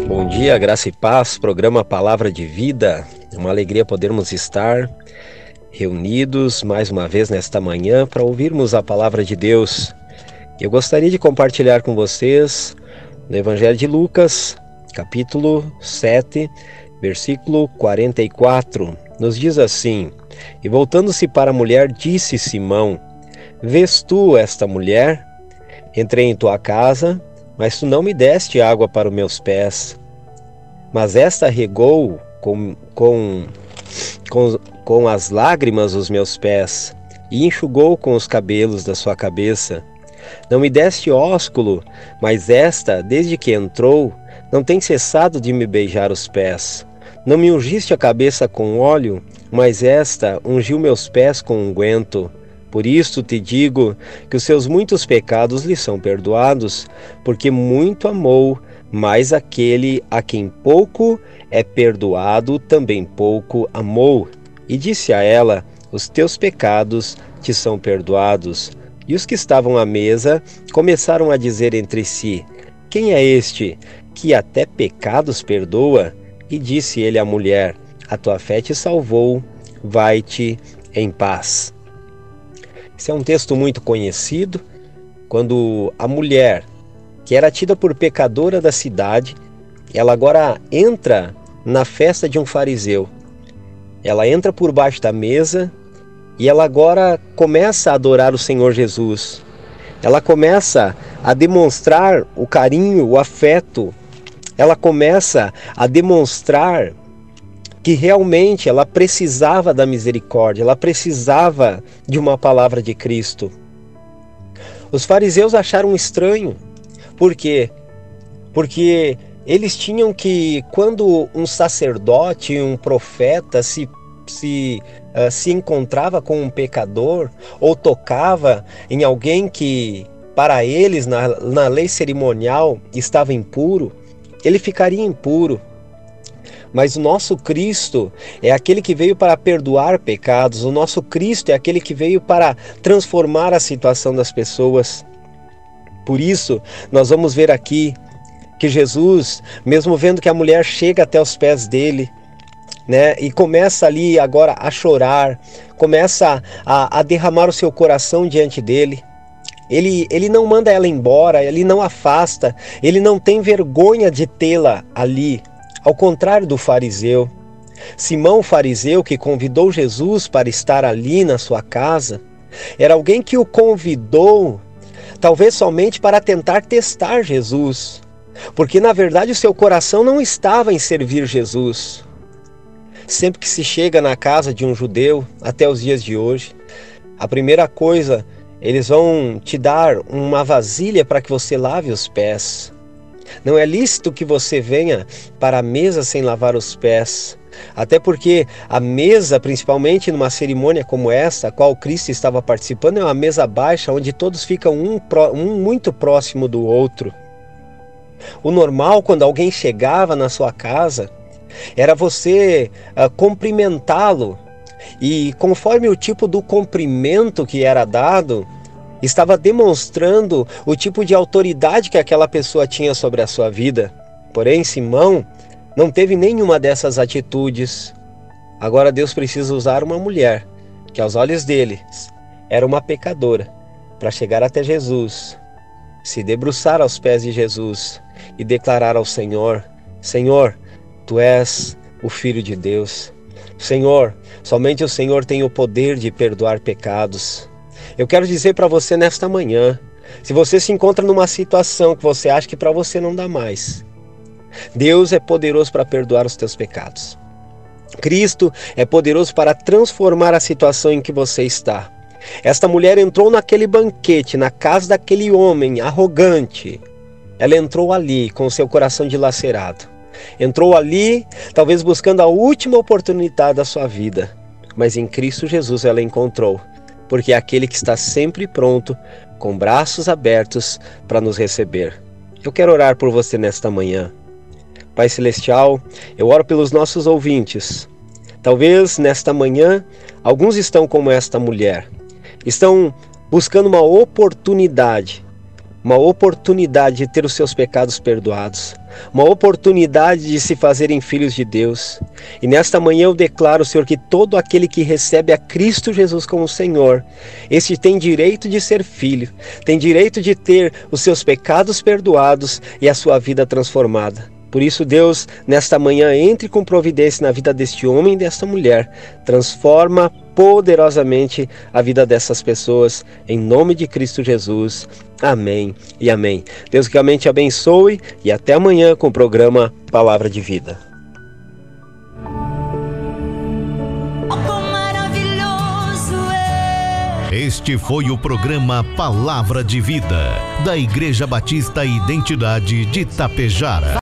Bom dia, graça e paz, programa Palavra de Vida. É uma alegria podermos estar reunidos mais uma vez nesta manhã para ouvirmos a palavra de Deus. Eu gostaria de compartilhar com vocês no Evangelho de Lucas, capítulo 7, versículo 44. Nos diz assim: E voltando-se para a mulher, disse Simão: Vês tu esta mulher? Entrei em tua casa, mas tu não me deste água para os meus pés. Mas esta regou com, com, com, com as lágrimas os meus pés e enxugou com os cabelos da sua cabeça. Não me deste ósculo, mas esta, desde que entrou, não tem cessado de me beijar os pés. Não me ungiste a cabeça com óleo, mas esta ungiu meus pés com unguento. Por isto te digo que os seus muitos pecados lhe são perdoados, porque muito amou, mas aquele a quem pouco é perdoado também pouco amou. E disse a ela: Os teus pecados te são perdoados. E os que estavam à mesa começaram a dizer entre si: Quem é este que até pecados perdoa? E disse ele à mulher: A tua fé te salvou, vai-te em paz. Esse é um texto muito conhecido, quando a mulher, que era tida por pecadora da cidade, ela agora entra na festa de um fariseu. Ela entra por baixo da mesa e ela agora começa a adorar o Senhor Jesus. Ela começa a demonstrar o carinho, o afeto. Ela começa a demonstrar que realmente ela precisava da misericórdia, ela precisava de uma palavra de Cristo. Os fariseus acharam estranho. Por quê? Porque eles tinham que, quando um sacerdote, um profeta se, se, uh, se encontrava com um pecador ou tocava em alguém que, para eles, na, na lei cerimonial, estava impuro, ele ficaria impuro. Mas o nosso Cristo é aquele que veio para perdoar pecados, o nosso Cristo é aquele que veio para transformar a situação das pessoas. Por isso, nós vamos ver aqui que Jesus, mesmo vendo que a mulher chega até os pés dele, né, e começa ali agora a chorar, começa a, a derramar o seu coração diante dele. Ele, ele não manda ela embora, ele não afasta, ele não tem vergonha de tê-la ali, ao contrário do fariseu. Simão, fariseu, que convidou Jesus para estar ali na sua casa, era alguém que o convidou, talvez somente para tentar testar Jesus, porque na verdade o seu coração não estava em servir Jesus. Sempre que se chega na casa de um judeu, até os dias de hoje, a primeira coisa, eles vão te dar uma vasilha para que você lave os pés. Não é lícito que você venha para a mesa sem lavar os pés. Até porque a mesa, principalmente numa cerimônia como essa, a qual Cristo estava participando, é uma mesa baixa onde todos ficam um, um muito próximo do outro. O normal, quando alguém chegava na sua casa, era você uh, cumprimentá-lo. E conforme o tipo do cumprimento que era dado, estava demonstrando o tipo de autoridade que aquela pessoa tinha sobre a sua vida. Porém, Simão não teve nenhuma dessas atitudes. Agora Deus precisa usar uma mulher que, aos olhos deles, era uma pecadora, para chegar até Jesus, se debruçar aos pés de Jesus e declarar ao Senhor: Senhor, tu és o Filho de Deus. Senhor, somente o Senhor tem o poder de perdoar pecados. Eu quero dizer para você nesta manhã, se você se encontra numa situação que você acha que para você não dá mais, Deus é poderoso para perdoar os teus pecados. Cristo é poderoso para transformar a situação em que você está. Esta mulher entrou naquele banquete, na casa daquele homem arrogante. Ela entrou ali com seu coração dilacerado. Entrou ali, talvez buscando a última oportunidade da sua vida. Mas em Cristo Jesus ela encontrou, porque é aquele que está sempre pronto, com braços abertos para nos receber. Eu quero orar por você nesta manhã. Pai Celestial, eu oro pelos nossos ouvintes. Talvez nesta manhã alguns estão como esta mulher, estão buscando uma oportunidade, uma oportunidade de ter os seus pecados perdoados. Uma oportunidade de se fazerem filhos de Deus. E nesta manhã eu declaro, Senhor, que todo aquele que recebe a Cristo Jesus como Senhor, esse tem direito de ser filho, tem direito de ter os seus pecados perdoados e a sua vida transformada. Por isso, Deus, nesta manhã, entre com providência na vida deste homem e desta mulher. Transforma poderosamente a vida dessas pessoas, em nome de Cristo Jesus. Amém e amém. Deus realmente abençoe e até amanhã com o programa Palavra de Vida. Este foi o programa Palavra de Vida, da Igreja Batista Identidade de Tapejara.